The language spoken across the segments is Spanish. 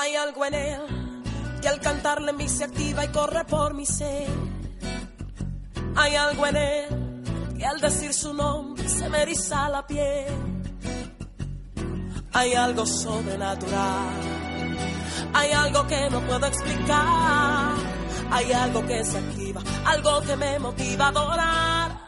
Hay algo en él que al cantarle mi se activa y corre por mi ser. Hay algo en él que al decir su nombre se me eriza la piel. Hay algo sobrenatural. Hay algo que no puedo explicar. Hay algo que se activa, algo que me motiva a adorar.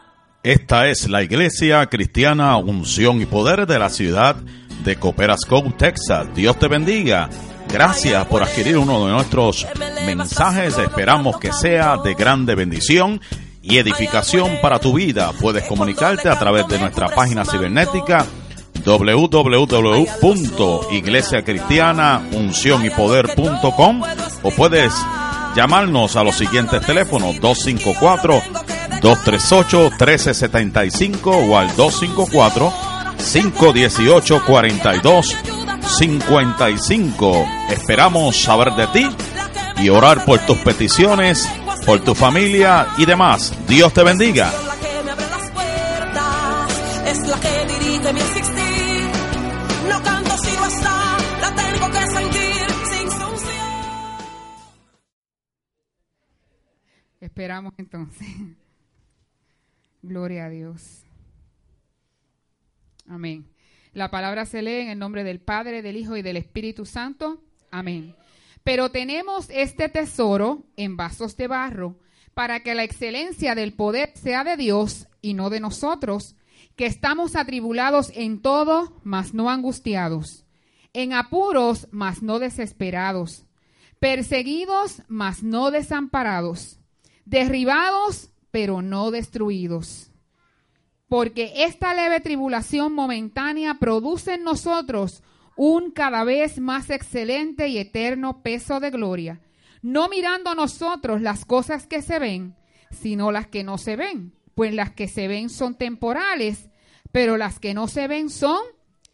Esta es la Iglesia Cristiana Unción y Poder de la ciudad de Cooperas Cove, Texas. Dios te bendiga. Gracias por adquirir uno de nuestros mensajes. Esperamos que sea de grande bendición y edificación para tu vida. Puedes comunicarte a través de nuestra página cibernética www.iglesiacristianaunciónypoder.com o puedes llamarnos a los siguientes teléfonos 254 238 1375 o al 254 518 42 55. Esperamos saber de ti y orar por tus peticiones, por tu familia y demás. Dios te bendiga. Es la que dirige mi existir. No canto si no está, la tengo que sentir sin su unción. Esperamos entonces. Gloria a Dios. Amén. La palabra se lee en el nombre del Padre, del Hijo y del Espíritu Santo. Amén. Pero tenemos este tesoro en vasos de barro para que la excelencia del poder sea de Dios y no de nosotros, que estamos atribulados en todo, mas no angustiados, en apuros, mas no desesperados, perseguidos, mas no desamparados, derribados, pero no destruidos porque esta leve tribulación momentánea produce en nosotros un cada vez más excelente y eterno peso de gloria, no mirando nosotros las cosas que se ven, sino las que no se ven, pues las que se ven son temporales, pero las que no se ven son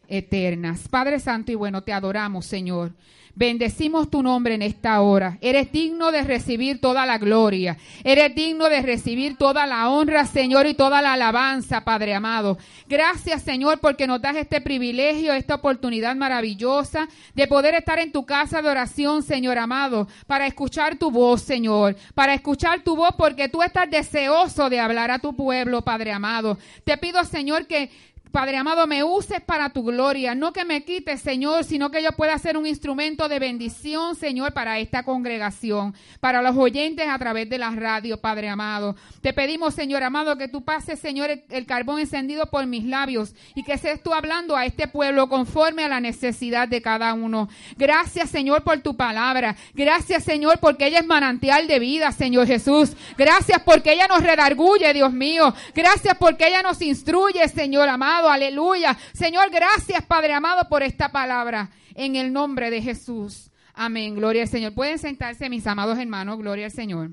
eternas. Padre Santo y bueno, te adoramos, Señor. Bendecimos tu nombre en esta hora. Eres digno de recibir toda la gloria. Eres digno de recibir toda la honra, Señor, y toda la alabanza, Padre amado. Gracias, Señor, porque nos das este privilegio, esta oportunidad maravillosa de poder estar en tu casa de oración, Señor amado, para escuchar tu voz, Señor. Para escuchar tu voz porque tú estás deseoso de hablar a tu pueblo, Padre amado. Te pido, Señor, que Padre amado, me uses para tu gloria, no que me quites, Señor, sino que yo pueda ser un instrumento de bendición, Señor, para esta congregación, para los oyentes a través de la radio, Padre amado. Te pedimos, Señor amado, que tú pases, Señor, el, el carbón encendido por mis labios y que seas tú hablando a este pueblo conforme a la necesidad de cada uno. Gracias, Señor, por tu palabra. Gracias, Señor, porque ella es manantial de vida, Señor Jesús. Gracias porque ella nos redarguye, Dios mío. Gracias porque ella nos instruye, Señor amado aleluya. Señor, gracias, Padre amado, por esta palabra. En el nombre de Jesús. Amén. Gloria al Señor. Pueden sentarse, mis amados hermanos. Gloria al Señor.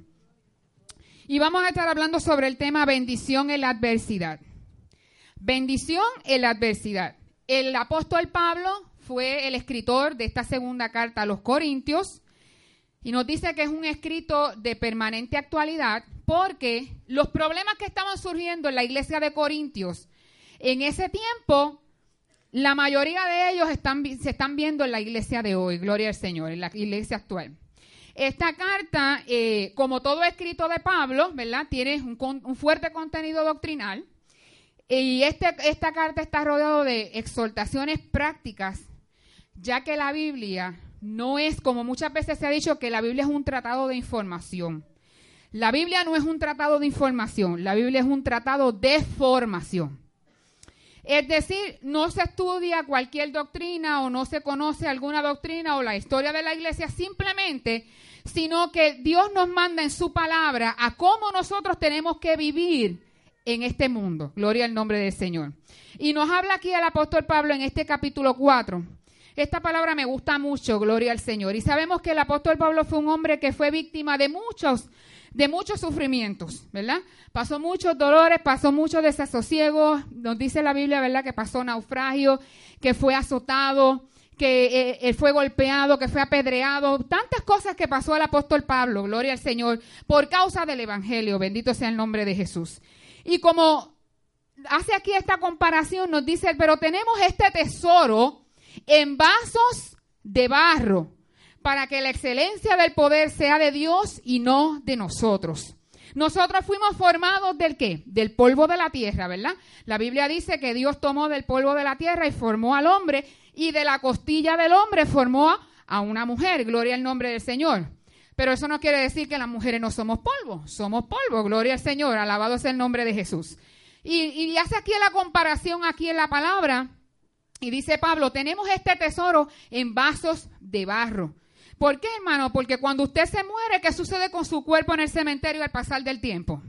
Y vamos a estar hablando sobre el tema bendición en la adversidad. Bendición en la adversidad. El apóstol Pablo fue el escritor de esta segunda carta a los Corintios y nos dice que es un escrito de permanente actualidad porque los problemas que estaban surgiendo en la iglesia de Corintios en ese tiempo, la mayoría de ellos están, se están viendo en la iglesia de hoy, gloria al Señor, en la iglesia actual. Esta carta, eh, como todo escrito de Pablo, ¿verdad? Tiene un, un fuerte contenido doctrinal. Y este, esta carta está rodeada de exhortaciones prácticas, ya que la Biblia no es, como muchas veces se ha dicho, que la Biblia es un tratado de información. La Biblia no es un tratado de información, la Biblia es un tratado de formación. Es decir, no se estudia cualquier doctrina o no se conoce alguna doctrina o la historia de la iglesia simplemente, sino que Dios nos manda en su palabra a cómo nosotros tenemos que vivir en este mundo. Gloria al nombre del Señor. Y nos habla aquí el apóstol Pablo en este capítulo 4 esta palabra me gusta mucho, gloria al Señor. Y sabemos que el apóstol Pablo fue un hombre que fue víctima de muchos, de muchos sufrimientos, ¿verdad? Pasó muchos dolores, pasó muchos desasosiegos. Nos dice la Biblia, ¿verdad? Que pasó naufragio, que fue azotado, que eh, fue golpeado, que fue apedreado, tantas cosas que pasó al apóstol Pablo, gloria al Señor, por causa del Evangelio, bendito sea el nombre de Jesús. Y como hace aquí esta comparación, nos dice, pero tenemos este tesoro en vasos de barro, para que la excelencia del poder sea de Dios y no de nosotros. Nosotros fuimos formados del qué? Del polvo de la tierra, ¿verdad? La Biblia dice que Dios tomó del polvo de la tierra y formó al hombre y de la costilla del hombre formó a una mujer, gloria al nombre del Señor. Pero eso no quiere decir que las mujeres no somos polvo, somos polvo, gloria al Señor, alabado sea el nombre de Jesús. Y, y hace aquí la comparación aquí en la palabra y dice Pablo, tenemos este tesoro en vasos de barro. ¿Por qué, hermano? Porque cuando usted se muere, ¿qué sucede con su cuerpo en el cementerio al pasar del tiempo?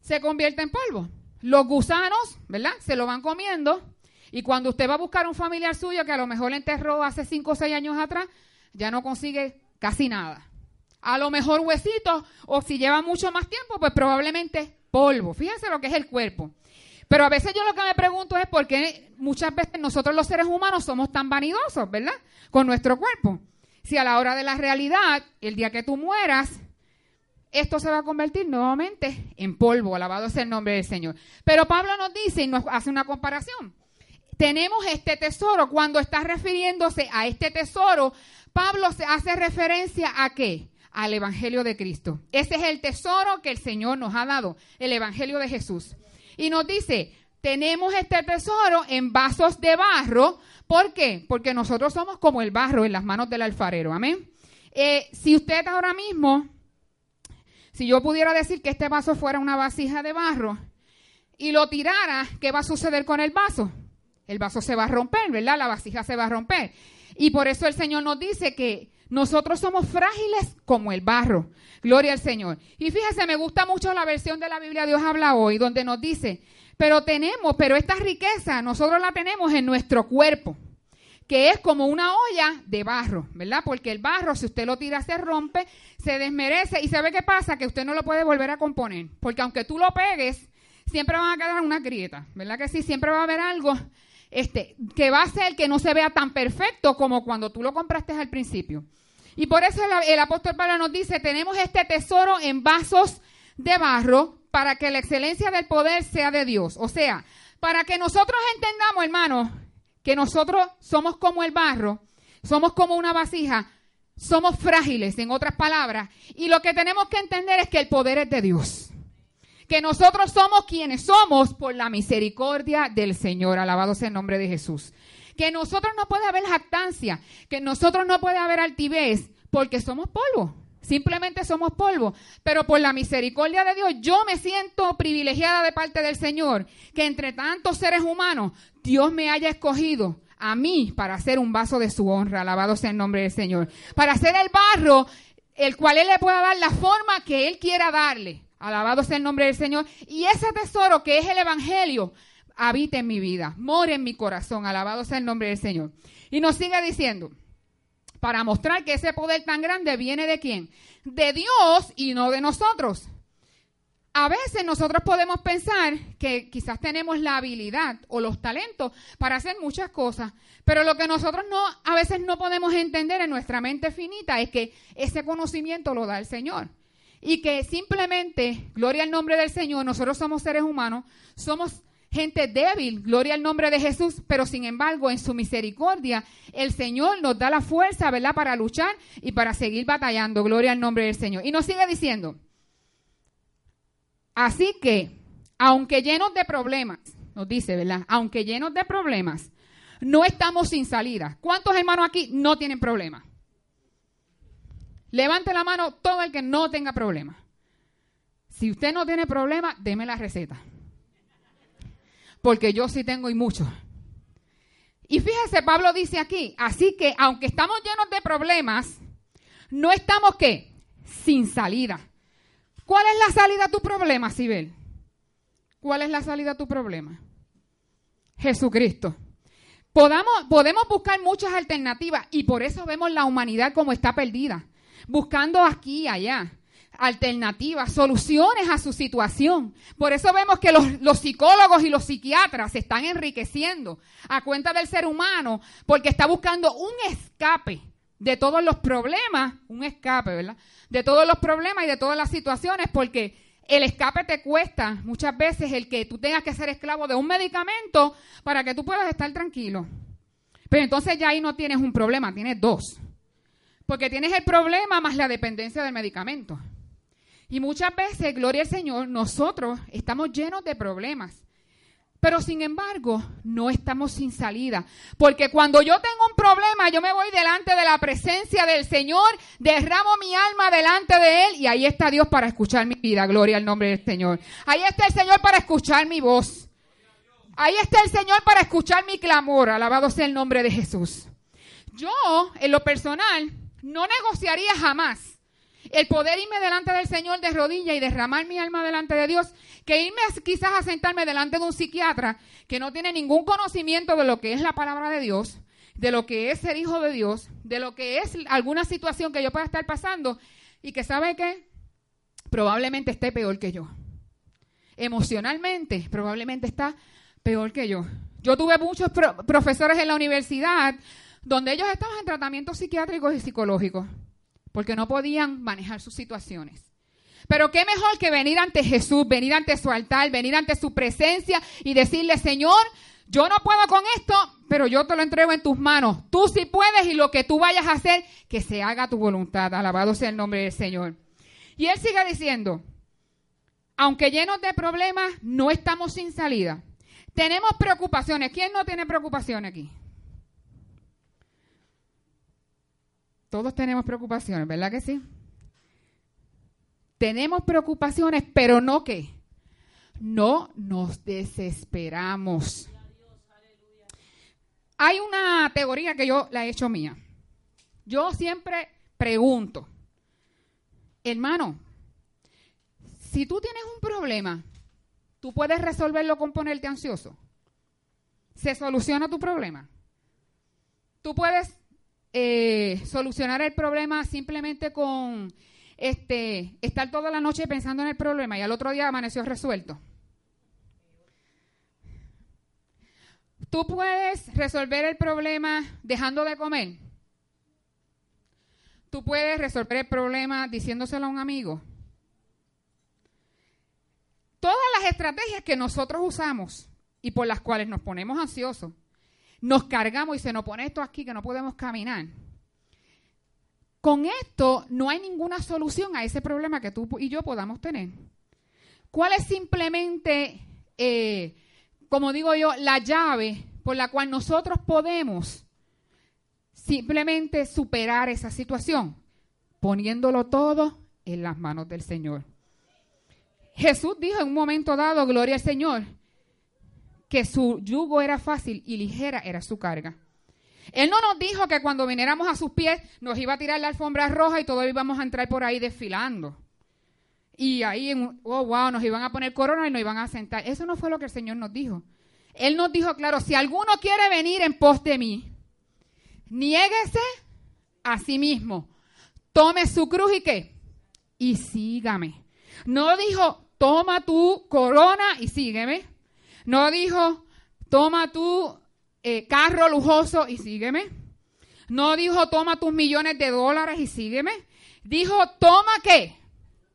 Se convierte en polvo. Los gusanos, ¿verdad? Se lo van comiendo y cuando usted va a buscar un familiar suyo que a lo mejor le enterró hace 5 o 6 años atrás, ya no consigue casi nada. A lo mejor huesitos, o si lleva mucho más tiempo, pues probablemente polvo. Fíjense lo que es el cuerpo. Pero a veces yo lo que me pregunto es por qué muchas veces nosotros los seres humanos somos tan vanidosos, ¿verdad? Con nuestro cuerpo. Si a la hora de la realidad, el día que tú mueras, esto se va a convertir nuevamente en polvo, alabado sea el nombre del Señor. Pero Pablo nos dice y nos hace una comparación tenemos este tesoro. Cuando está refiriéndose a este tesoro, Pablo se hace referencia a qué? Al Evangelio de Cristo. Ese es el tesoro que el Señor nos ha dado, el Evangelio de Jesús. Y nos dice, tenemos este tesoro en vasos de barro. ¿Por qué? Porque nosotros somos como el barro en las manos del alfarero. Amén. Eh, si usted ahora mismo, si yo pudiera decir que este vaso fuera una vasija de barro y lo tirara, ¿qué va a suceder con el vaso? el vaso se va a romper, ¿verdad? La vasija se va a romper. Y por eso el Señor nos dice que nosotros somos frágiles como el barro. Gloria al Señor. Y fíjese, me gusta mucho la versión de la Biblia Dios habla hoy, donde nos dice, pero tenemos, pero esta riqueza nosotros la tenemos en nuestro cuerpo, que es como una olla de barro, ¿verdad? Porque el barro, si usted lo tira, se rompe, se desmerece y ¿sabe qué pasa? Que usted no lo puede volver a componer, porque aunque tú lo pegues, siempre van a quedar una grieta, ¿verdad que sí? Siempre va a haber algo este, que va a ser que no se vea tan perfecto como cuando tú lo compraste al principio. Y por eso el, apóstol Pablo nos dice, tenemos este tesoro en vasos de barro para que la excelencia del poder sea de Dios. O sea, para que nosotros entendamos, hermanos, que nosotros somos como el barro, somos como una vasija, somos frágiles, en otras palabras, y lo que tenemos que entender es que el poder es de Dios que nosotros somos quienes somos por la misericordia del Señor. Alabado sea el nombre de Jesús. Que nosotros no puede haber jactancia, que nosotros no puede haber altivez, porque somos polvo. Simplemente somos polvo. Pero por la misericordia de Dios, yo me siento privilegiada de parte del Señor, que entre tantos seres humanos, Dios me haya escogido a mí para ser un vaso de su honra. Alabado sea el nombre del Señor. Para ser el barro, el cual Él le pueda dar la forma que Él quiera darle. Alabado sea el nombre del Señor. Y ese tesoro que es el Evangelio, habita en mi vida, more en mi corazón. Alabado sea el nombre del Señor. Y nos sigue diciendo, para mostrar que ese poder tan grande viene de quién? De Dios y no de nosotros. A veces nosotros podemos pensar que quizás tenemos la habilidad o los talentos para hacer muchas cosas, pero lo que nosotros no a veces no podemos entender en nuestra mente finita es que ese conocimiento lo da el Señor y que simplemente, gloria al nombre del Señor, nosotros somos seres humanos, somos gente débil, gloria al nombre de Jesús, pero sin embargo, en su misericordia, el Señor nos da la fuerza, ¿verdad?, para luchar y para seguir batallando, gloria al nombre del Señor. Y nos sigue diciendo, así que, aunque llenos de problemas, nos dice, ¿verdad?, aunque llenos de problemas, no estamos sin salida. ¿Cuántos hermanos aquí no tienen problemas? Levante la mano todo el que no tenga problema. Si usted no tiene problema, deme la receta. Porque yo sí tengo y mucho. Y fíjese, Pablo dice aquí, así que aunque estamos llenos de problemas, no estamos qué? Sin salida. ¿Cuál es la salida a tu problema, Sibel? ¿Cuál es la salida a tu problema? Jesucristo. Podamos, podemos buscar muchas alternativas y por eso vemos la humanidad como está perdida, buscando aquí y allá alternativas, soluciones a su situación. Por eso vemos que los, psicólogos y los psiquiatras se están enriqueciendo a cuenta del ser humano porque está buscando un escape de todos los problemas, un escape, ¿verdad? De todos los problemas y de todas las situaciones porque el escape te cuesta muchas veces el que tú tengas que ser esclavo de un medicamento para que tú puedas estar tranquilo. Pero entonces ya ahí no tienes un problema, tienes dos. Porque tienes el problema más la dependencia del medicamento. Y muchas veces, gloria al Señor, nosotros estamos llenos de problemas. Pero sin embargo, no estamos sin salida. Porque cuando yo tengo un problema, yo me voy delante de la presencia del Señor, derramo mi alma delante de Él y ahí está Dios para escuchar mi vida. Gloria al nombre del Señor. Ahí está el Señor para escuchar mi voz. Ahí está el Señor para escuchar mi clamor. Alabado sea el nombre de Jesús. Yo, en lo personal, no negociaría jamás el poder irme delante del Señor de rodillas y derramar mi alma delante de Dios, que irme quizás a sentarme delante de un psiquiatra que no tiene ningún conocimiento de lo que es la palabra de Dios, de lo que es ser hijo de Dios, de lo que es alguna situación que yo pueda estar pasando y que sabe que probablemente esté peor que yo. Emocionalmente, probablemente está peor que yo. Yo tuve muchos profesores en la universidad donde ellos estaban en tratamientos psiquiátricos y psicológicos porque no podían manejar sus situaciones. Pero qué mejor que venir ante Jesús, venir ante su altar, venir ante su presencia y decirle, Señor, yo no puedo con esto, pero yo te lo entrego en tus manos. Tú sí puedes y lo que tú vayas a hacer, que se haga tu voluntad. Alabado sea el nombre del Señor. Y él sigue diciendo, aunque llenos de problemas, no estamos sin salida. Tenemos preocupaciones. ¿Quién no tiene preocupaciones aquí? Todos tenemos preocupaciones, ¿verdad que sí? Tenemos preocupaciones, pero no que no nos desesperamos. Hay una teoría que yo la he hecho mía. Yo siempre pregunto, hermano, si tú tienes un problema, tú puedes resolverlo con ponerte ansioso. Se soluciona tu problema. Tú puedes eh, solucionar el problema simplemente con este, estar toda la noche pensando en el problema y al otro día amaneció resuelto. Tú puedes resolver el problema dejando de comer. Tú puedes resolver el problema diciéndoselo a un amigo. Todas las estrategias que nosotros usamos y por las cuales nos ponemos ansiosos nos cargamos y se nos pone esto aquí que no podemos caminar. Con esto no hay ninguna solución a ese problema que tú y yo podamos tener. ¿Cuál es simplemente, eh, como digo yo, la llave por la cual nosotros podemos simplemente superar esa situación? Poniéndolo todo en las manos del Señor. Jesús dijo en un momento dado, gloria al Señor, que su yugo era fácil y ligera era su carga. Él no nos dijo que cuando viniéramos a sus pies nos iba a tirar la alfombra roja y todos íbamos a entrar por ahí desfilando. Y ahí, oh, wow, nos iban a poner corona y nos iban a sentar. Eso no fue lo que el Señor nos dijo. Él nos dijo, claro, si alguno quiere venir en pos de mí, niéguese a sí mismo, tome su cruz y qué, y sígame. No dijo, toma tu corona y sígueme. No dijo, toma tu eh, carro lujoso y sígueme. No dijo, toma tus millones de dólares y sígueme. Dijo, toma qué?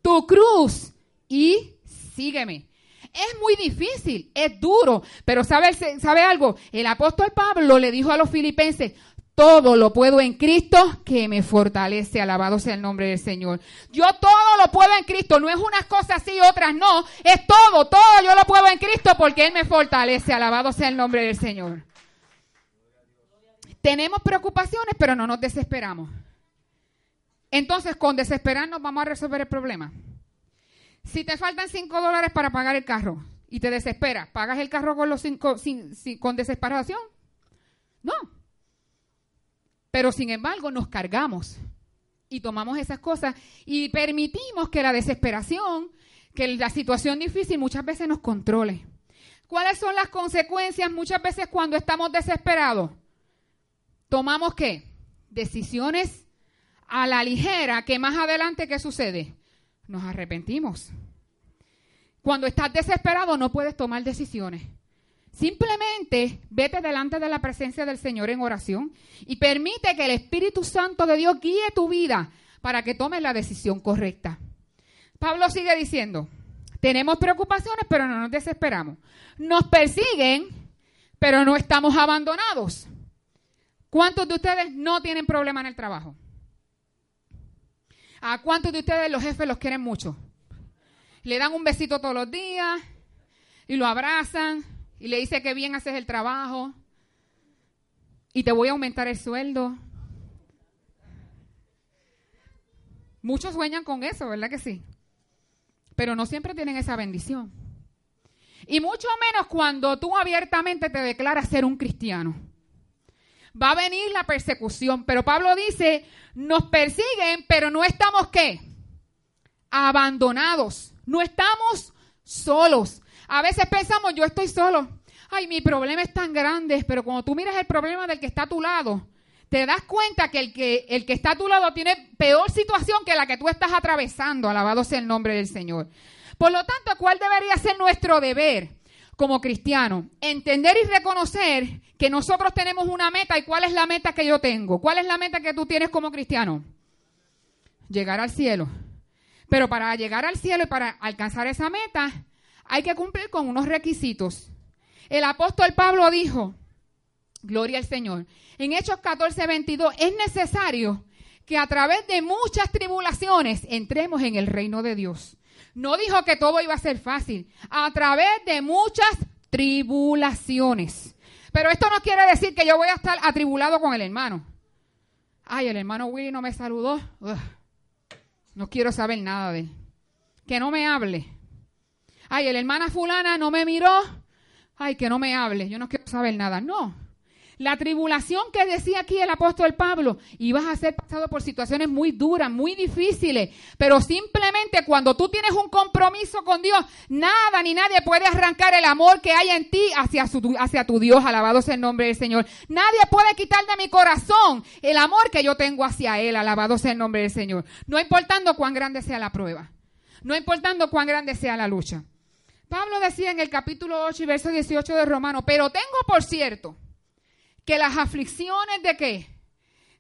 Tu cruz y sígueme. Es muy difícil, es duro, pero ¿sabe, ¿sabe algo? El apóstol Pablo le dijo a los filipenses, todo lo puedo en Cristo que me fortalece. Alabado sea el nombre del Señor. Yo todo lo puedo en Cristo. No es unas cosas sí, otras no. Es todo, todo yo lo puedo en Cristo porque Él me fortalece. Alabado sea el nombre del Señor. Tenemos preocupaciones, pero no nos desesperamos. Entonces, con desesperarnos vamos a resolver el problema. Si te faltan cinco dólares para pagar el carro y te desesperas, ¿pagas el carro con, los cinco, con desesperación? No. Pero sin embargo nos cargamos y tomamos esas cosas y permitimos que la desesperación, que la situación difícil muchas veces nos controle. ¿Cuáles son las consecuencias muchas veces cuando estamos desesperados? Tomamos qué? Decisiones a la ligera que más adelante, ¿qué sucede? Nos arrepentimos. Cuando estás desesperado no puedes tomar decisiones. Simplemente vete delante de la presencia del Señor en oración y permite que el Espíritu Santo de Dios guíe tu vida para que tomes la decisión correcta. Pablo sigue diciendo, tenemos preocupaciones, pero no nos desesperamos. Nos persiguen, pero no estamos abandonados. ¿Cuántos de ustedes no tienen problema en el trabajo? ¿A cuántos de ustedes los jefes los quieren mucho? Le dan un besito todos los días y lo abrazan y le dice que bien haces el trabajo y te voy a aumentar el sueldo. Muchos sueñan con eso, ¿verdad que sí? Pero no siempre tienen esa bendición. Y mucho menos cuando tú abiertamente te declaras ser un cristiano. Va a venir la persecución, pero Pablo dice, nos persiguen, pero no estamos qué? Abandonados. No estamos solos. A veces pensamos, yo estoy solo. Ay, mi problema es tan grande, pero cuando tú miras el problema del que está a tu lado, te das cuenta que el que, el que está a tu lado tiene peor situación que la que tú estás atravesando. Alabado sea el nombre del Señor. Por lo tanto, ¿cuál debería ser nuestro deber como cristiano? Entender y reconocer que nosotros tenemos una meta y cuál es la meta que yo tengo. ¿Cuál es la meta que tú tienes como cristiano? Llegar al cielo. Pero para llegar al cielo y para alcanzar esa meta, hay que cumplir con unos requisitos. El apóstol Pablo dijo, gloria al Señor, en Hechos 14, 22, es necesario que a través de muchas tribulaciones entremos en el reino de Dios. No dijo que todo iba a ser fácil, a través de muchas tribulaciones. Pero esto no quiere decir que yo voy a estar atribulado con el hermano. Ay, el hermano Willy no me saludó. no quiero saber nada de él. Que no me hable. Ay, el hermana fulana no me miró. Ay, que no me hable. Yo no quiero saber nada. No. La tribulación que decía aquí el apóstol Pablo, ibas a ser pasado por situaciones muy duras, muy difíciles, pero simplemente cuando tú tienes un compromiso con Dios, nada ni nadie puede arrancar el amor que hay en ti hacia, hacia tu Dios, alabado sea el nombre del Señor. Nadie puede quitar de mi corazón el amor que yo tengo hacia Él, alabado sea el nombre del Señor. No importando cuán grande sea la prueba, no importando cuán grande sea la lucha. Pablo decía en el capítulo 8 y verso 18 de Romano, pero tengo por cierto que las aflicciones de qué?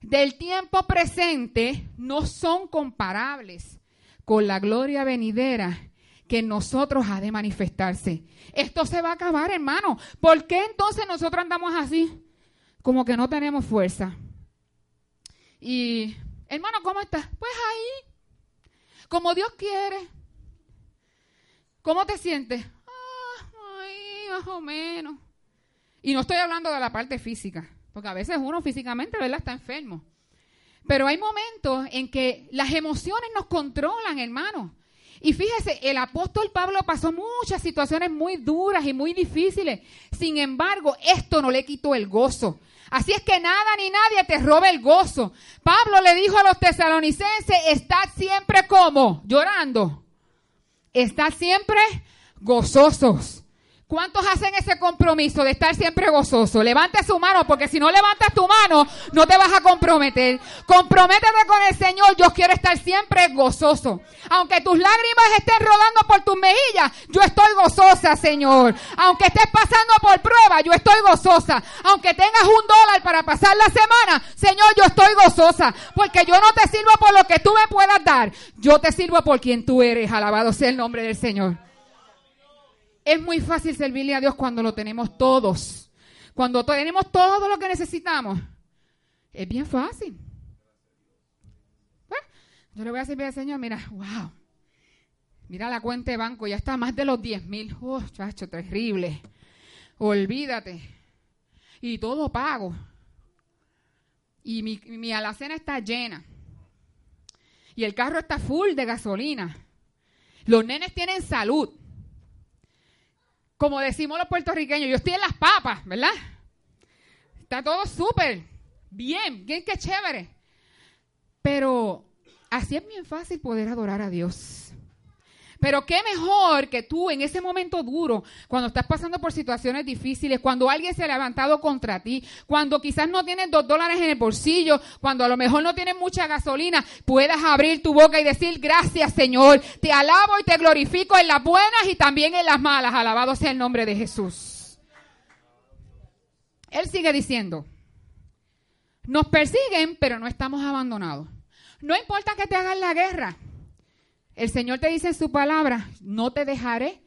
Del tiempo presente no son comparables con la gloria venidera que en nosotros ha de manifestarse. Esto se va a acabar, hermano. ¿Por qué entonces nosotros andamos así? Como que no tenemos fuerza. Y, hermano, ¿cómo estás? Pues ahí, como Dios quiere. ¿Cómo te sientes? Ah, más o menos. Y no estoy hablando de la parte física, porque a veces uno físicamente, ¿verdad?, está enfermo. Pero hay momentos en que las emociones nos controlan, hermano. Y fíjese, el apóstol Pablo pasó muchas situaciones muy duras y muy difíciles. Sin embargo, esto no le quitó el gozo. Así es que nada ni nadie te robe el gozo. Pablo le dijo a los tesalonicenses, estad siempre como, llorando. Estad siempre gozosos. ¿Cuántos hacen ese compromiso de estar siempre gozoso? Levante su mano, porque si no levantas tu mano, no te vas a comprometer. Comprométete con el Señor. Yo quiero estar siempre gozoso. Aunque tus lágrimas estén rodando por tus mejillas, yo estoy gozosa, Señor. Aunque estés pasando por prueba, yo estoy gozosa. Aunque tengas un dólar para pasar la semana, Señor, yo estoy gozosa. Porque yo no te sirvo por lo que tú me puedas dar. Yo te sirvo por quien tú eres. Alabado sea el nombre del Señor. Es muy fácil servirle a Dios cuando lo tenemos todos. Cuando tenemos todo lo que necesitamos. Es bien fácil. yo le voy a servir al Señor, mira, wow. Mira la cuenta de banco, ya está más de los 10 mil. Oh, chacho, terrible. Olvídate. Y todo pago. Y mi, mi alacena está llena. Y el carro está full de gasolina. Los nenes tienen salud como decimos los puertorriqueños, yo estoy en las papas, ¿verdad? Está todo súper bien, bien que chévere. Pero así es bien fácil poder adorar a Dios. Pero qué mejor que tú en ese momento duro, cuando estás pasando por situaciones difíciles, cuando alguien se ha levantado contra ti, cuando quizás no tienes dos dólares en el bolsillo, cuando a lo mejor no tienes mucha gasolina, puedas abrir tu boca y decir gracias Señor, te alabo y te glorifico en las buenas y también en las malas. Alabado sea el nombre de Jesús. Él sigue diciendo, nos persiguen, pero no estamos abandonados. No importa que te hagan la guerra. El Señor te dice en su palabra, no te dejaré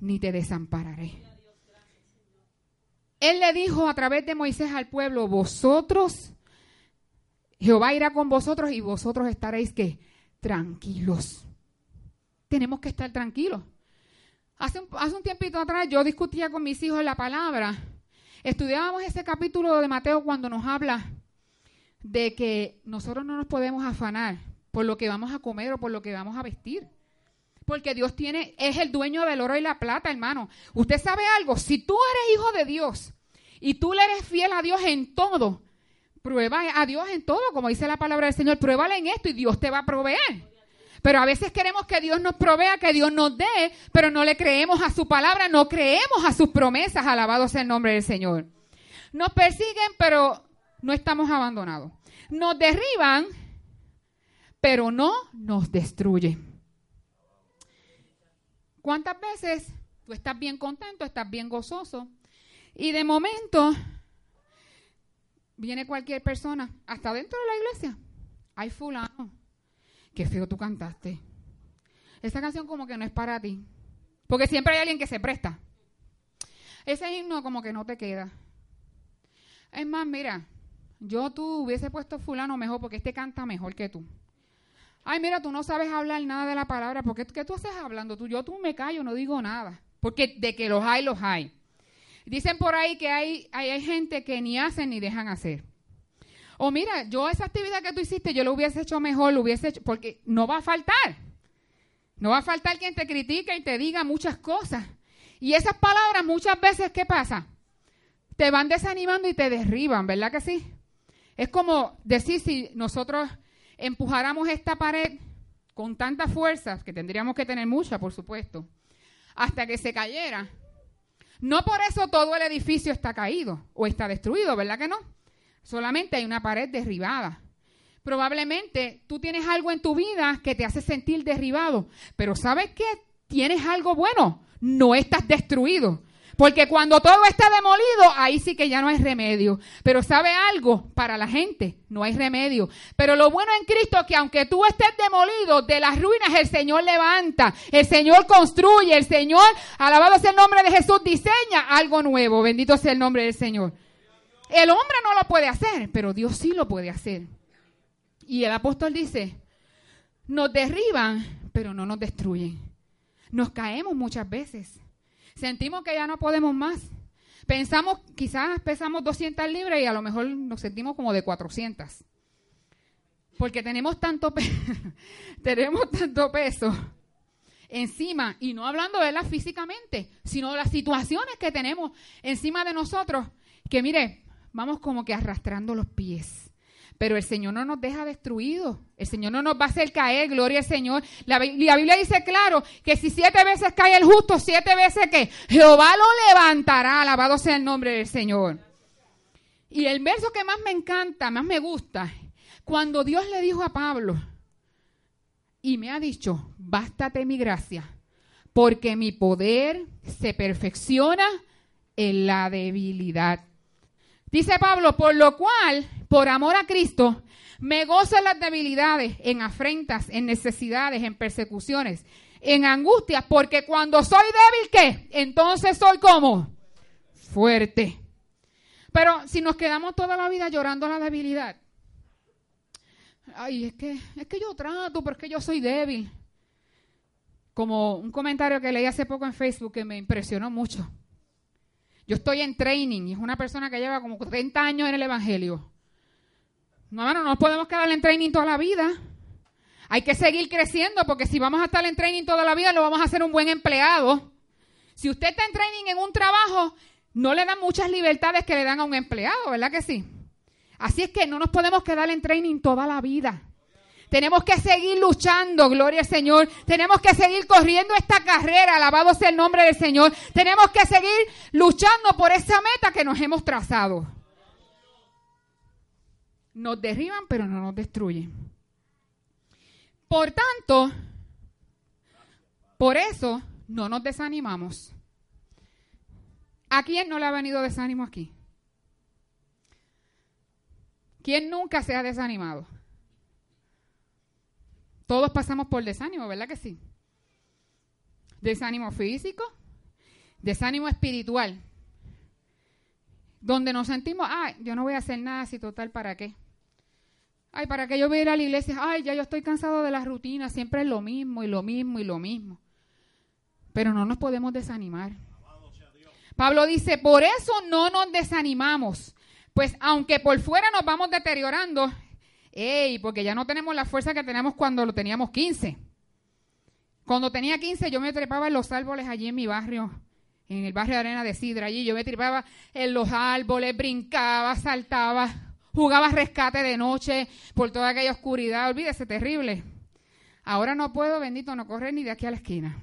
ni te desampararé. Él le dijo a través de Moisés al pueblo, vosotros, Jehová irá con vosotros y vosotros estaréis que tranquilos. Tenemos que estar tranquilos. Hace un, hace un tiempito atrás yo discutía con mis hijos la palabra. Estudiábamos ese capítulo de Mateo cuando nos habla de que nosotros no nos podemos afanar por lo que vamos a comer o por lo que vamos a vestir. Porque Dios tiene, es el dueño del oro y la plata, hermano. Usted sabe algo, si tú eres hijo de Dios y tú le eres fiel a Dios en todo, prueba a Dios en todo, como dice la palabra del Señor, pruébale en esto y Dios te va a proveer. Pero a veces queremos que Dios nos provea, que Dios nos dé, pero no le creemos a su palabra, no creemos a sus promesas, alabado sea el nombre del Señor. Nos persiguen, pero no estamos abandonados. Nos derriban, pero no nos destruyen. ¿Cuántas veces tú estás bien contento, estás bien gozoso y de momento viene cualquier persona, hasta dentro de la iglesia, hay fulano, qué feo tú cantaste. Esa canción como que no es para ti, porque siempre hay alguien que se presta. Ese himno como que no te queda. Es más, mira, yo tú hubiese puesto fulano mejor porque este canta mejor que tú. Ay, mira, tú no sabes hablar nada de la palabra, porque ¿qué tú haces hablando? Tú, yo tú me callo, no digo nada. Porque de que los hay, los hay. Dicen por ahí que hay, hay, hay gente que ni hacen ni dejan hacer. O mira, yo esa actividad que tú hiciste, yo lo hubiese hecho mejor, lo hubiese hecho, porque no va a faltar. No va a faltar quien te critique y te diga muchas cosas. Y esas palabras muchas veces, ¿qué pasa? Te van desanimando y te derriban, ¿verdad que sí? Es como decir si nosotros empujáramos esta pared con tanta fuerza, que tendríamos que tener mucha, por supuesto, hasta que se cayera. No por eso todo el edificio está caído o está destruido, ¿verdad que no? Solamente hay una pared derribada. Probablemente tú tienes algo en tu vida que te hace sentir derribado, pero ¿sabes qué? Tienes algo bueno, no estás destruido. Porque cuando todo está demolido, ahí sí que ya no hay remedio. Pero sabe algo, para la gente no hay remedio. Pero lo bueno en Cristo es que aunque tú estés demolido, de las ruinas el Señor levanta, el Señor construye, el Señor, alabado sea el nombre de Jesús, diseña algo nuevo. Bendito sea el nombre del Señor. El hombre no lo puede hacer, pero Dios sí lo puede hacer. Y el apóstol dice, nos derriban, pero no nos destruyen. Nos caemos muchas veces Sentimos que ya no podemos más. Pensamos, quizás pesamos 200 libras y a lo mejor nos sentimos como de 400. Porque tenemos tanto, tenemos tanto peso encima, y no hablando de la físicamente, sino de las situaciones que tenemos encima de nosotros, que mire, vamos como que arrastrando los pies. Pero el Señor no nos deja destruidos. El Señor no nos va a hacer caer, gloria al Señor. La, Biblia dice claro que si siete veces cae el justo, siete veces que Jehová lo levantará, alabado sea el nombre del Señor. Y el verso que más me encanta, más me gusta, cuando Dios le dijo a Pablo, y me ha dicho, bástate mi gracia, porque mi poder se perfecciona en la debilidad. Dice Pablo, por lo cual, por amor a Cristo, me gozo en las debilidades, en afrentas, en necesidades, en persecuciones, en angustias, porque cuando soy débil, ¿qué? Entonces soy como fuerte. Pero si nos quedamos toda la vida llorando la debilidad, ay, es que, es que yo trato, pero es que yo soy débil. Como un comentario que leí hace poco en Facebook que me impresionó mucho. Yo estoy en training y es una persona que lleva como 30 años en el Evangelio. No, no nos podemos quedar en training toda la vida. Hay que seguir creciendo porque si vamos a estar en training toda la vida, lo vamos a hacer un buen empleado. Si usted está en training en un trabajo, no le dan muchas libertades que le dan a un empleado, ¿verdad que sí? Así es que no nos podemos quedar en training toda la vida. Tenemos que seguir luchando, gloria al Señor. Tenemos que seguir corriendo esta carrera, alabado sea el nombre del Señor. Tenemos que seguir luchando por esa meta que nos hemos trazado. Nos derriban, pero no nos destruyen. Por tanto, por eso no nos desanimamos. ¿A quién no le ha venido desánimo aquí? ¿Quién nunca se ha desanimado? Todos pasamos por desánimo, ¿verdad que sí? Desánimo físico, desánimo espiritual, donde nos sentimos, ay, yo no voy a hacer nada, si total, ¿para qué? Ay, ¿para qué yo voy a ir a la iglesia? Ay, ya yo estoy cansado de la rutina, siempre es lo mismo y lo mismo y lo mismo. Pero no nos podemos desanimar. Pablo dice, por eso no nos desanimamos. Pues aunque por fuera nos vamos deteriorando, ¡ey! Porque ya no tenemos la fuerza que teníamos cuando lo teníamos 15. Cuando tenía 15 yo me trepaba en los árboles allí en mi barrio, en el barrio de Arena de Sidra, allí yo me trepaba en los árboles, brincaba, saltaba, jugaba rescate de noche por toda aquella oscuridad, olvídese, terrible. Ahora no puedo, bendito, no correr ni de aquí a la esquina.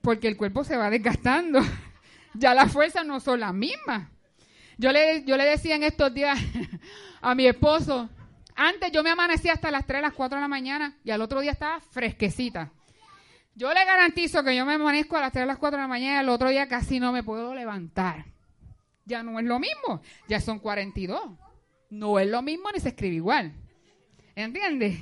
Porque el cuerpo se va desgastando. ya las fuerzas no son las mismas. Yo le, yo le decía en estos días a mi esposo, antes yo me amanecía hasta las 3, las 4 de la mañana y al otro día estaba fresquecita. Yo le garantizo que yo me amanezco a las 3, las 4 de la mañana y al otro día casi no me puedo levantar. Ya no es lo mismo, ya son 42. No es lo mismo ni se escribe igual. ¿Entiendes?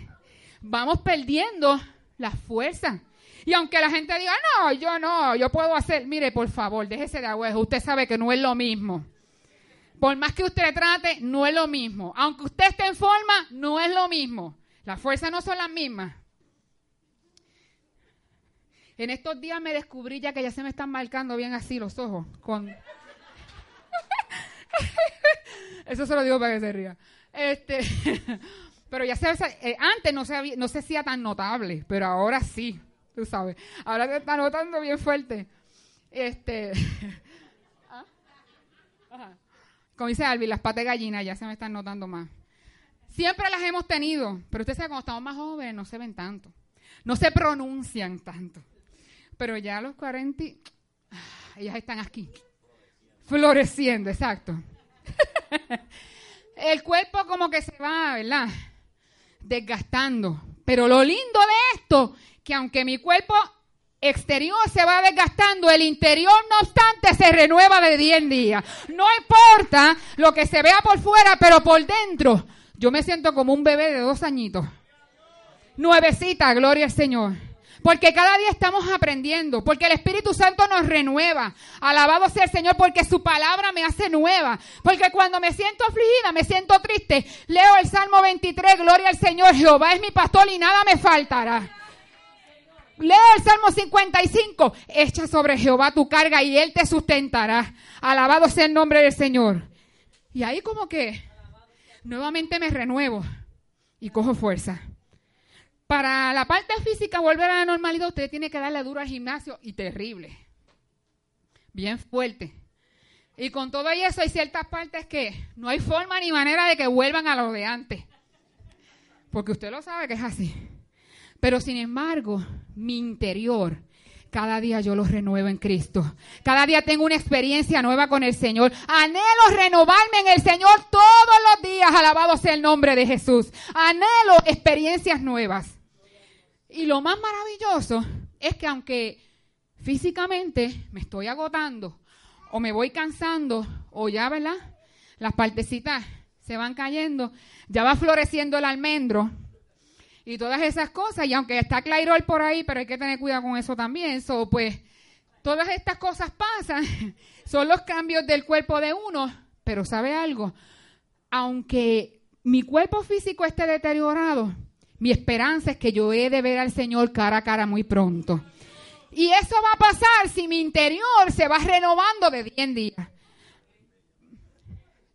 Vamos perdiendo la fuerza. Y aunque la gente diga, no, yo no, yo puedo hacer, mire, por favor, déjese de agua, usted sabe que no es lo mismo. Por más que usted trate, no es lo mismo. Aunque usted esté en forma, no es lo mismo. Las fuerzas no son las mismas. En estos días me descubrí ya que ya se me están marcando bien así los ojos. Con... Eso se lo digo para que se ría. Este, pero ya se, eh, antes no se, no se hacía tan notable, pero ahora sí, tú sabes. Ahora se está notando bien fuerte. Este, ¿Ah? Como dice Albi, las patas de gallina ya se me están notando más. Siempre las hemos tenido, pero usted sabe, cuando estamos más jóvenes no se ven tanto. No se pronuncian tanto. Pero ya los 40, ah, ellas están aquí. Floreciendo, exacto. El cuerpo como que se va, ¿verdad? Desgastando. Pero lo lindo de esto, que aunque mi cuerpo exterior se va desgastando, el interior no obstante se renueva de día en día. No importa lo que se vea por fuera, pero por dentro yo me siento como un bebé de dos añitos. Nuevecita, gloria al Señor. Porque cada día estamos aprendiendo, porque el Espíritu Santo nos renueva. Alabado sea el Señor, porque su palabra me hace nueva. Porque cuando me siento afligida, me siento triste, leo el Salmo 23, gloria al Señor, Jehová es mi pastor y nada me faltará. Leo el Salmo 55. Echa sobre Jehová tu carga y él te sustentará. Alabado sea el nombre del Señor. Y ahí como que nuevamente me renuevo y cojo fuerza. Para la parte física volver a la normalidad, usted tiene que darle duro al gimnasio y terrible. Bien fuerte. Y con todo eso hay ciertas partes que no hay forma ni manera de que vuelvan a lo de antes. Porque usted lo sabe que es así. Pero sin embargo, mi interior, cada día yo lo renuevo en Cristo. Cada día tengo una experiencia nueva con el Señor. Anhelo renovarme en el Señor todos los días. Alabado sea el nombre de Jesús. Anhelo experiencias nuevas. Y lo más maravilloso es que aunque físicamente me estoy agotando o me voy cansando o ya, ¿verdad? Las partecitas se van cayendo, ya va floreciendo el almendro y todas esas cosas. Y aunque está Clairol por ahí, pero hay que tener cuidado con eso también. So, pues, todas estas cosas pasan. Son los cambios del cuerpo de uno. Pero ¿sabe algo? Aunque mi cuerpo físico esté deteriorado, mi esperanza es que yo he de ver al Señor cara a cara muy pronto. Y eso va a pasar si mi interior se va renovando de día en día.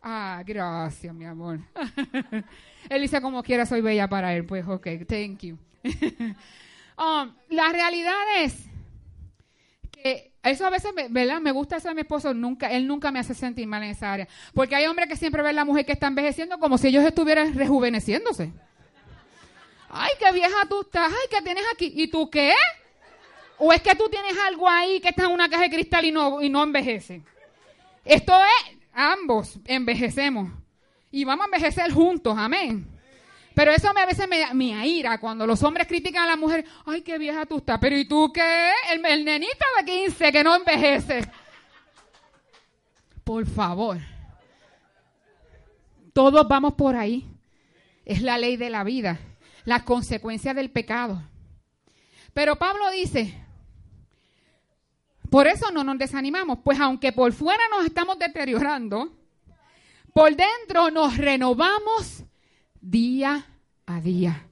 Ah, gracias, mi amor. él dice como quiera, soy bella para él. Pues, ok, thank you. Um, la realidad es que eso a veces, ¿verdad? Me gusta eso de mi esposo, nunca, él nunca me hace sentir mal en esa área. Porque hay hombres que siempre ven a la mujer que está envejeciendo como si ellos estuvieran rejuveneciéndose. Ay, qué vieja tú estás, ay, ¿qué tienes aquí? ¿Y tú qué? ¿O es que tú tienes algo ahí que está en una caja de cristal y no, y no envejece? Esto es, ambos envejecemos. Y vamos a envejecer juntos, amén. Pero eso a veces me, me aira cuando los hombres critican a la mujer. Ay, qué vieja tú estás. Pero ¿y tú qué? El, el nenito de 15 que no envejece. Por favor. Todos vamos por ahí. Es la ley de la vida. Las consecuencias del pecado. Pero Pablo dice, por eso no nos desanimamos, pues aunque por fuera nos estamos deteriorando, por dentro nos renovamos día a día.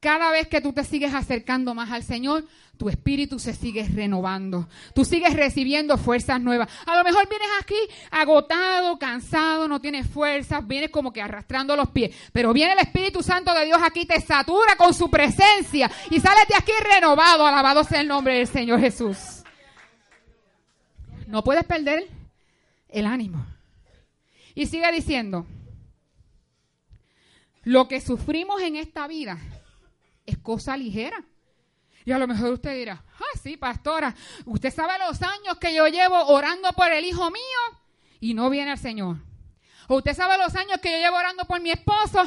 Cada vez que tú te sigues acercando más al Señor, tu espíritu se sigue renovando. Tú sigues recibiendo fuerzas nuevas. A lo mejor vienes aquí agotado, cansado, no tienes fuerzas, vienes como que arrastrando los pies. Pero viene el Espíritu Santo de Dios aquí, te satura con su presencia y sales de aquí renovado. Alabado sea el nombre del Señor Jesús. No puedes perder el ánimo. Y sigue diciendo, lo que sufrimos en esta vida es cosa ligera. Y a lo mejor usted dirá, ah, sí, pastora, usted sabe los años que yo llevo orando por el hijo mío y no viene el Señor. O usted sabe los años que yo llevo orando por mi esposo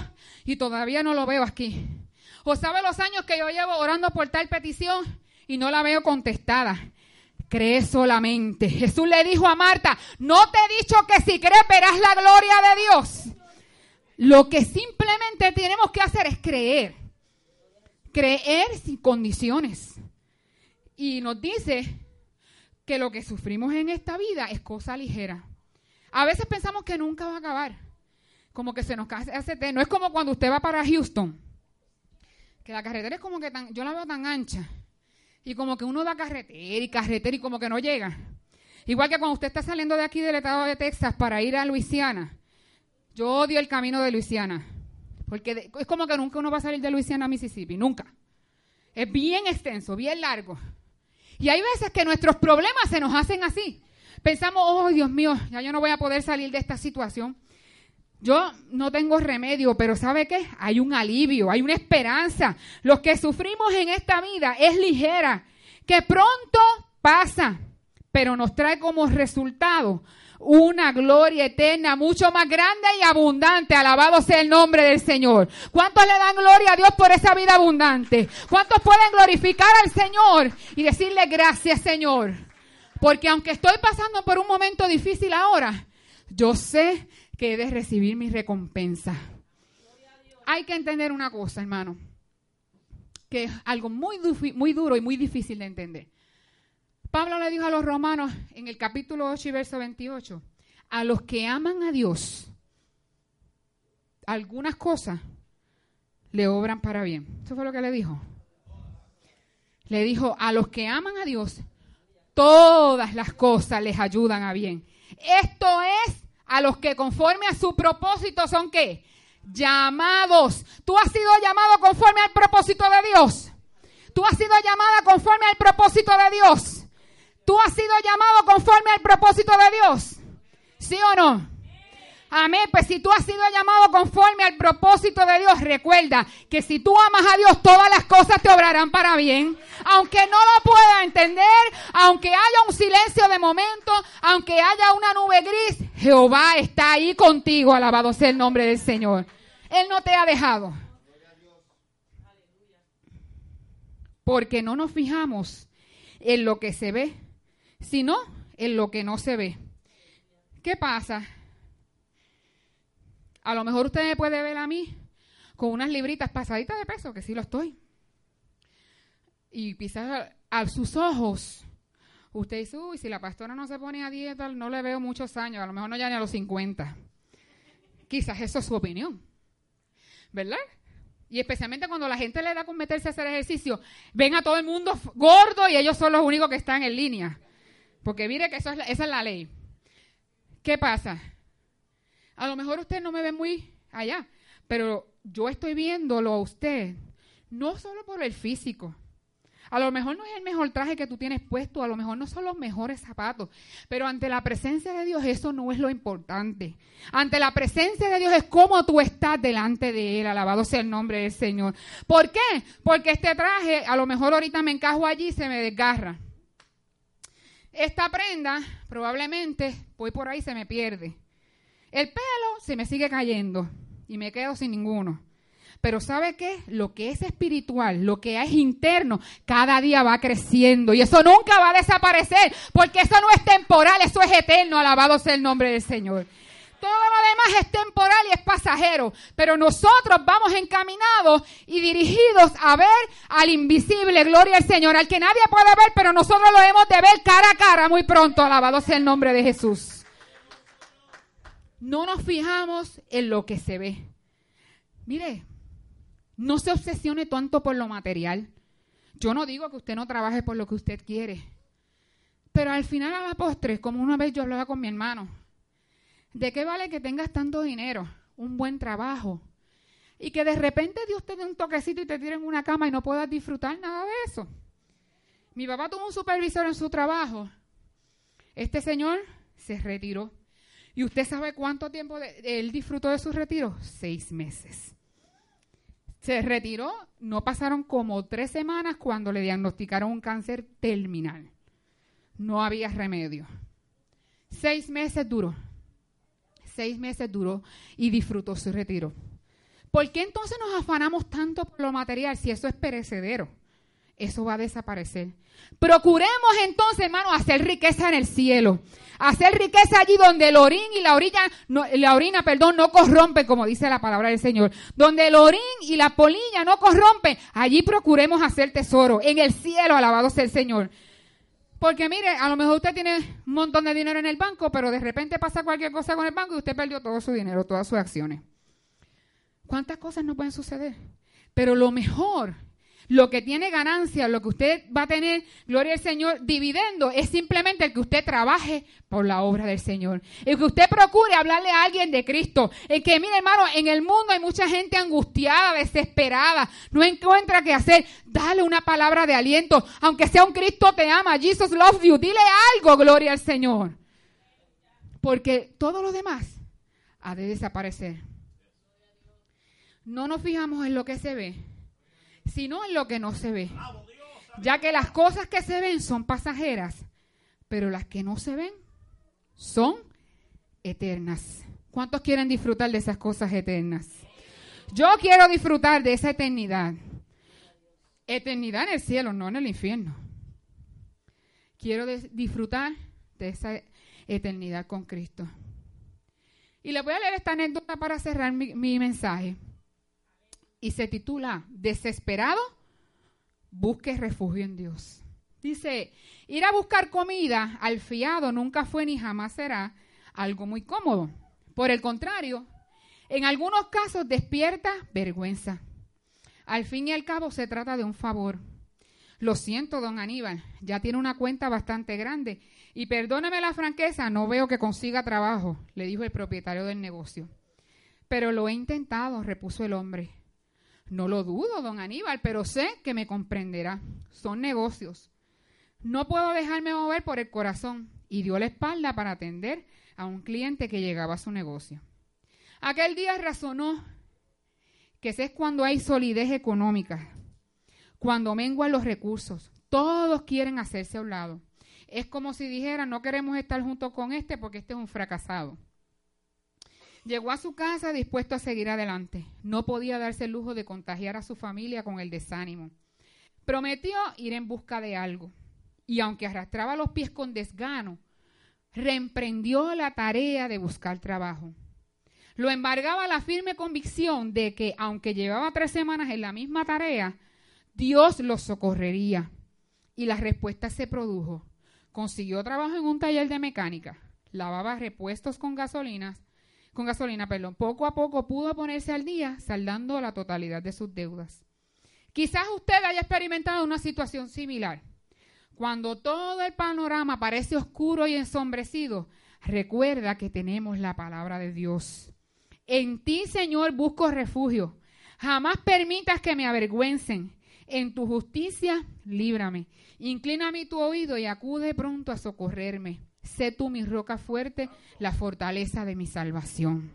y todavía no lo veo aquí. O sabe los años que yo llevo orando por tal petición y no la veo contestada. Cree solamente. Jesús le dijo a Marta, no te he dicho que si crees verás la gloria de Dios. Lo que simplemente tenemos que hacer es creer. Creer sin condiciones. Y nos dice que lo que sufrimos en esta vida es cosa ligera. A veces pensamos que nunca va a acabar. Como que se nos hace No es como cuando usted va para Houston. Que la carretera es como que tan, yo la veo tan ancha. Y como que uno da carretera y carretera y como que no llega. Igual que cuando usted está saliendo de aquí del estado de Texas para ir a Luisiana yo odio el camino de Luisiana, porque es como que nunca uno va a salir de Luisiana a Mississippi, nunca. Es bien extenso, bien largo. Y hay veces que nuestros problemas se nos hacen así. Pensamos, oh Dios mío, ya yo no voy a poder salir de esta situación. Yo no tengo remedio, pero ¿sabe qué? Hay un alivio, hay una esperanza. Lo que sufrimos en esta vida es ligera, que pronto pasa, pero nos trae como resultado una gloria eterna mucho más grande y abundante. Alabado sea el nombre del Señor. ¿Cuántos le dan gloria a Dios por esa vida abundante? ¿Cuántos pueden glorificar al Señor y decirle gracias Señor? Porque aunque estoy pasando por un momento difícil ahora, yo sé que he de recibir mi recompensa. Hay que entender una cosa, hermano, que es algo muy, muy duro y muy difícil de entender. Pablo le dijo a los romanos en el capítulo 8 y verso 28, a los que aman a Dios, algunas cosas le obran para bien. Eso fue lo que le dijo. Le dijo, a los que aman a Dios, todas las cosas les ayudan a bien. Esto es a los que conforme a su propósito son qué? Llamados. Tú has sido llamado conforme al propósito de Dios. Tú has sido llamada conforme al propósito de Dios. Tú has sido llamado conforme al propósito de Dios. ¿Sí o no? Amén. Pues si tú has sido llamado conforme al propósito de Dios, recuerda que si tú amas a Dios, todas las cosas te obrarán para bien. Aunque no lo pueda entender, aunque haya un silencio de momento, aunque haya una nube gris, Jehová está ahí contigo. Alabado sea el nombre del Señor. Él no te ha dejado. Porque no nos fijamos en lo que se ve, sino en lo que no se ve. ¿Qué pasa? A lo mejor usted me puede ver a mí con unas libritas pasaditas de peso, que sí lo estoy. Y quizás a, sus ojos, usted dice, uy, si la pastora no se pone a dieta, no le veo muchos años, a lo mejor no ya ni a los 50. Quizás eso es su opinión, ¿verdad? Y especialmente cuando la gente le da con meterse a hacer ejercicio, ven a todo el mundo gordo y ellos son los únicos que están en línea. Porque mire que esa es la ley. ¿Qué pasa? A lo mejor usted no me ve muy allá, pero yo estoy viéndolo a usted, no solo por el físico. A lo mejor no es el mejor traje que tú tienes puesto, a lo mejor no son los mejores zapatos, pero ante la presencia de Dios eso no es lo importante. Ante la presencia de Dios es cómo tú estás delante de Él, alabado sea el nombre del Señor. ¿Por qué? Porque este traje, a lo mejor ahorita me encajo allí y se me desgarra. Esta prenda, probablemente, voy por ahí se me pierde. El pelo se me sigue cayendo y me quedo sin ninguno. Pero ¿sabe qué? Lo que es espiritual, lo que es interno, cada día va creciendo y eso nunca va a desaparecer, porque eso no es temporal, eso es eterno, alabado sea el nombre del Señor. Todo lo demás es temporal y es pasajero, pero nosotros vamos encaminados y dirigidos a ver al invisible, gloria al Señor, al que nadie puede ver, pero nosotros lo hemos de ver cara a cara muy pronto, alabado sea el nombre de Jesús. No nos fijamos en lo que se ve. Mire, no se obsesione tanto por lo material. Yo no digo que usted no trabaje por lo que usted quiere. Pero al final, a la postre, como una vez yo hablaba con mi hermano, ¿de qué vale que tengas tanto dinero, un buen trabajo, y que de repente Dios te dé un toquecito y te tire en una cama y no puedas disfrutar nada de eso? Mi papá tuvo un supervisor en su trabajo. Este señor se retiró. ¿Y usted sabe cuánto tiempo él disfrutó de su retiro? Seis meses. Se retiró, no pasaron como tres semanas cuando le diagnosticaron un cáncer terminal. No había remedio. Seis meses duró. Seis meses duró y disfrutó su retiro. ¿Por qué entonces nos afanamos tanto por lo material si eso es perecedero? Eso va a desaparecer. Procuremos entonces, hermano, hacer riqueza en el cielo. Hacer riqueza allí donde el orín y la orilla, la orina, perdón, no corrompen, como dice la palabra del Señor. Donde el orín y la polilla no corrompen, allí procuremos hacer tesoro. En el cielo, alabado sea el Señor. Porque mire, a lo mejor usted tiene un montón de dinero en el banco, pero de repente pasa cualquier cosa con el banco y usted perdió todo su dinero, todas sus acciones. ¿Cuántas cosas no pueden suceder? Pero lo mejor lo que tiene ganancia, lo que usted va a tener, gloria al Señor, dividendo, es simplemente el que usted trabaje por la obra del Señor. El que usted procure hablarle a alguien de Cristo. El que, mire hermano, en el mundo hay mucha gente angustiada, desesperada, no encuentra qué hacer. Dale una palabra de aliento, aunque sea un Cristo te ama, Jesus loves you. Dile algo, gloria al Señor. Porque todo lo demás ha de desaparecer. No nos fijamos en lo que se ve sino en lo que no se ve. Ya que las cosas que se ven son pasajeras, pero las que no se ven son eternas. ¿Cuántos quieren disfrutar de esas cosas eternas? Yo quiero disfrutar de esa eternidad. Eternidad en el cielo, no en el infierno. Quiero disfrutar de esa eternidad con Cristo. Y le voy a leer esta anécdota para cerrar mi mensaje y se titula Desesperado, busque refugio en Dios. Dice, ir a buscar comida al fiado nunca fue ni jamás será algo muy cómodo. Por el contrario, en algunos casos despierta vergüenza. Al fin y al cabo se trata de un favor. Lo siento, don Aníbal, ya tiene una cuenta bastante grande y perdóname la franqueza, no veo que consiga trabajo, le dijo el propietario del negocio. Pero lo he intentado, repuso el hombre. No lo dudo, don Aníbal, pero sé que me comprenderá. Son negocios. No puedo dejarme mover por el corazón. Y dio la espalda para atender a un cliente que llegaba a su negocio. Aquel día razonó que ese es cuando hay solidez económica, cuando menguan los recursos. Todos quieren hacerse a un lado. Es como si dijeran, no queremos estar juntos con este porque este es un fracasado. Llegó a su casa dispuesto a seguir adelante. No podía darse el lujo de contagiar a su familia con el desánimo. Prometió ir en busca de algo. Y aunque arrastraba los pies con desgano, reemprendió la tarea de buscar trabajo. Lo embargaba la firme convicción de que, aunque llevaba tres semanas en la misma tarea, Dios lo socorrería. Y la respuesta se produjo. Consiguió trabajo en un taller de mecánica, lavaba repuestos con gasolinas con gasolina, perdón, poco a poco pudo ponerse al día saldando la totalidad de sus deudas. Quizás usted haya experimentado una situación similar. Cuando todo el panorama parece oscuro y ensombrecido, recuerda que tenemos la palabra de Dios. En ti, Señor, busco refugio. Jamás permitas que me avergüencen. En tu justicia, líbrame. Mí tu oído y acude pronto a socorrerme. Sé tú mi roca fuerte, la fortaleza de mi salvación.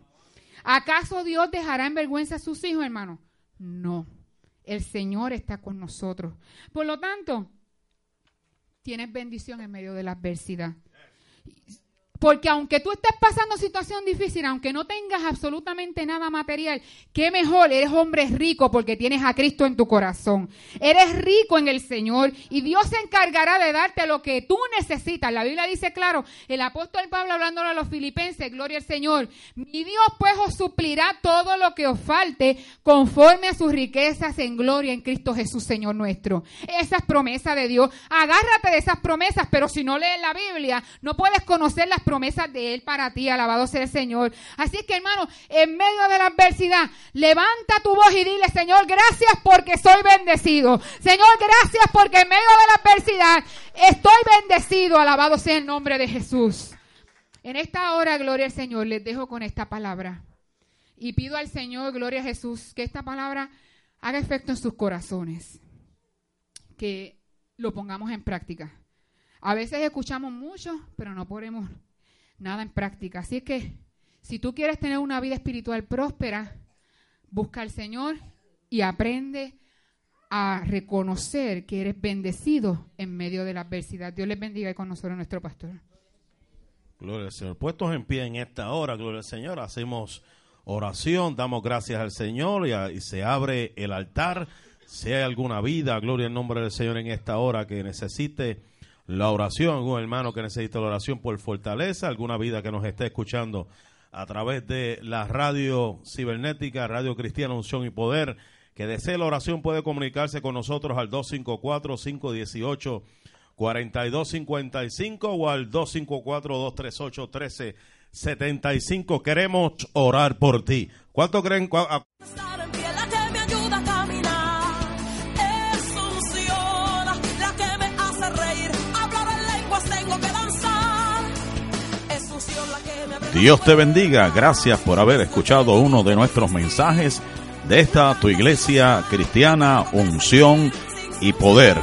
¿Acaso Dios dejará en vergüenza a sus hijos, hermano? No. El Señor está con nosotros. Por lo tanto, tienes bendición en medio de la adversidad. Porque aunque tú estés pasando situación difícil, aunque no tengas absolutamente nada material, qué mejor, eres hombre rico porque tienes a Cristo en tu corazón. Eres rico en el Señor y Dios se encargará de darte lo que tú necesitas. La Biblia dice claro, el apóstol Pablo hablándole a los filipenses, gloria al Señor, mi Dios pues os suplirá todo lo que os falte conforme a sus riquezas en gloria en Cristo Jesús, Señor nuestro. Esa es promesa de Dios. Agárrate de esas promesas, pero si no lees la Biblia, no puedes conocer las promesas de Él para ti. Alabado sea el Señor. Así que, hermano, en medio de la adversidad, levanta tu voz y dile, Señor, gracias porque soy bendecido. Señor, gracias porque en medio de la adversidad estoy bendecido. Alabado sea el nombre de Jesús. En esta hora, gloria al Señor, les dejo con esta palabra. Y pido al Señor, gloria a Jesús, que esta palabra haga efecto en sus corazones. Que lo pongamos en práctica. A veces escuchamos mucho, pero no podemos nada en práctica. Así es que si tú quieres tener una vida espiritual próspera, busca al Señor y aprende a reconocer que eres bendecido en medio de la adversidad. Dios les bendiga y con nosotros nuestro pastor. Gloria al Señor. Puestos en pie en esta hora, gloria al Señor, hacemos oración, damos gracias al Señor y, y se abre el altar. Si hay alguna vida, gloria al nombre del Señor en esta hora que necesite la oración, algún hermano que necesita la oración por fortaleza, alguna vida que nos esté escuchando a través de la radio cibernética, Radio Cristiana Unción y Poder, que desee la oración puede comunicarse con nosotros al 254-518-4255 o al 254-238-1375. Queremos orar por ti. ¿Cuánto creen? Dios te bendiga. Gracias por haber escuchado uno de nuestros mensajes de esta tu iglesia cristiana, unción y poder.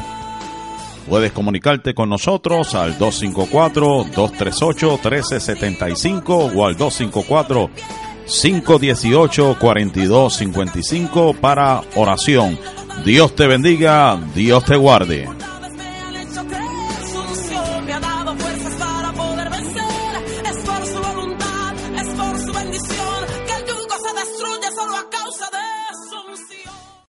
Puedes comunicarte con nosotros al 254-238-1375 o al 254-518-4255 para oración. Dios te bendiga, Dios te guarde.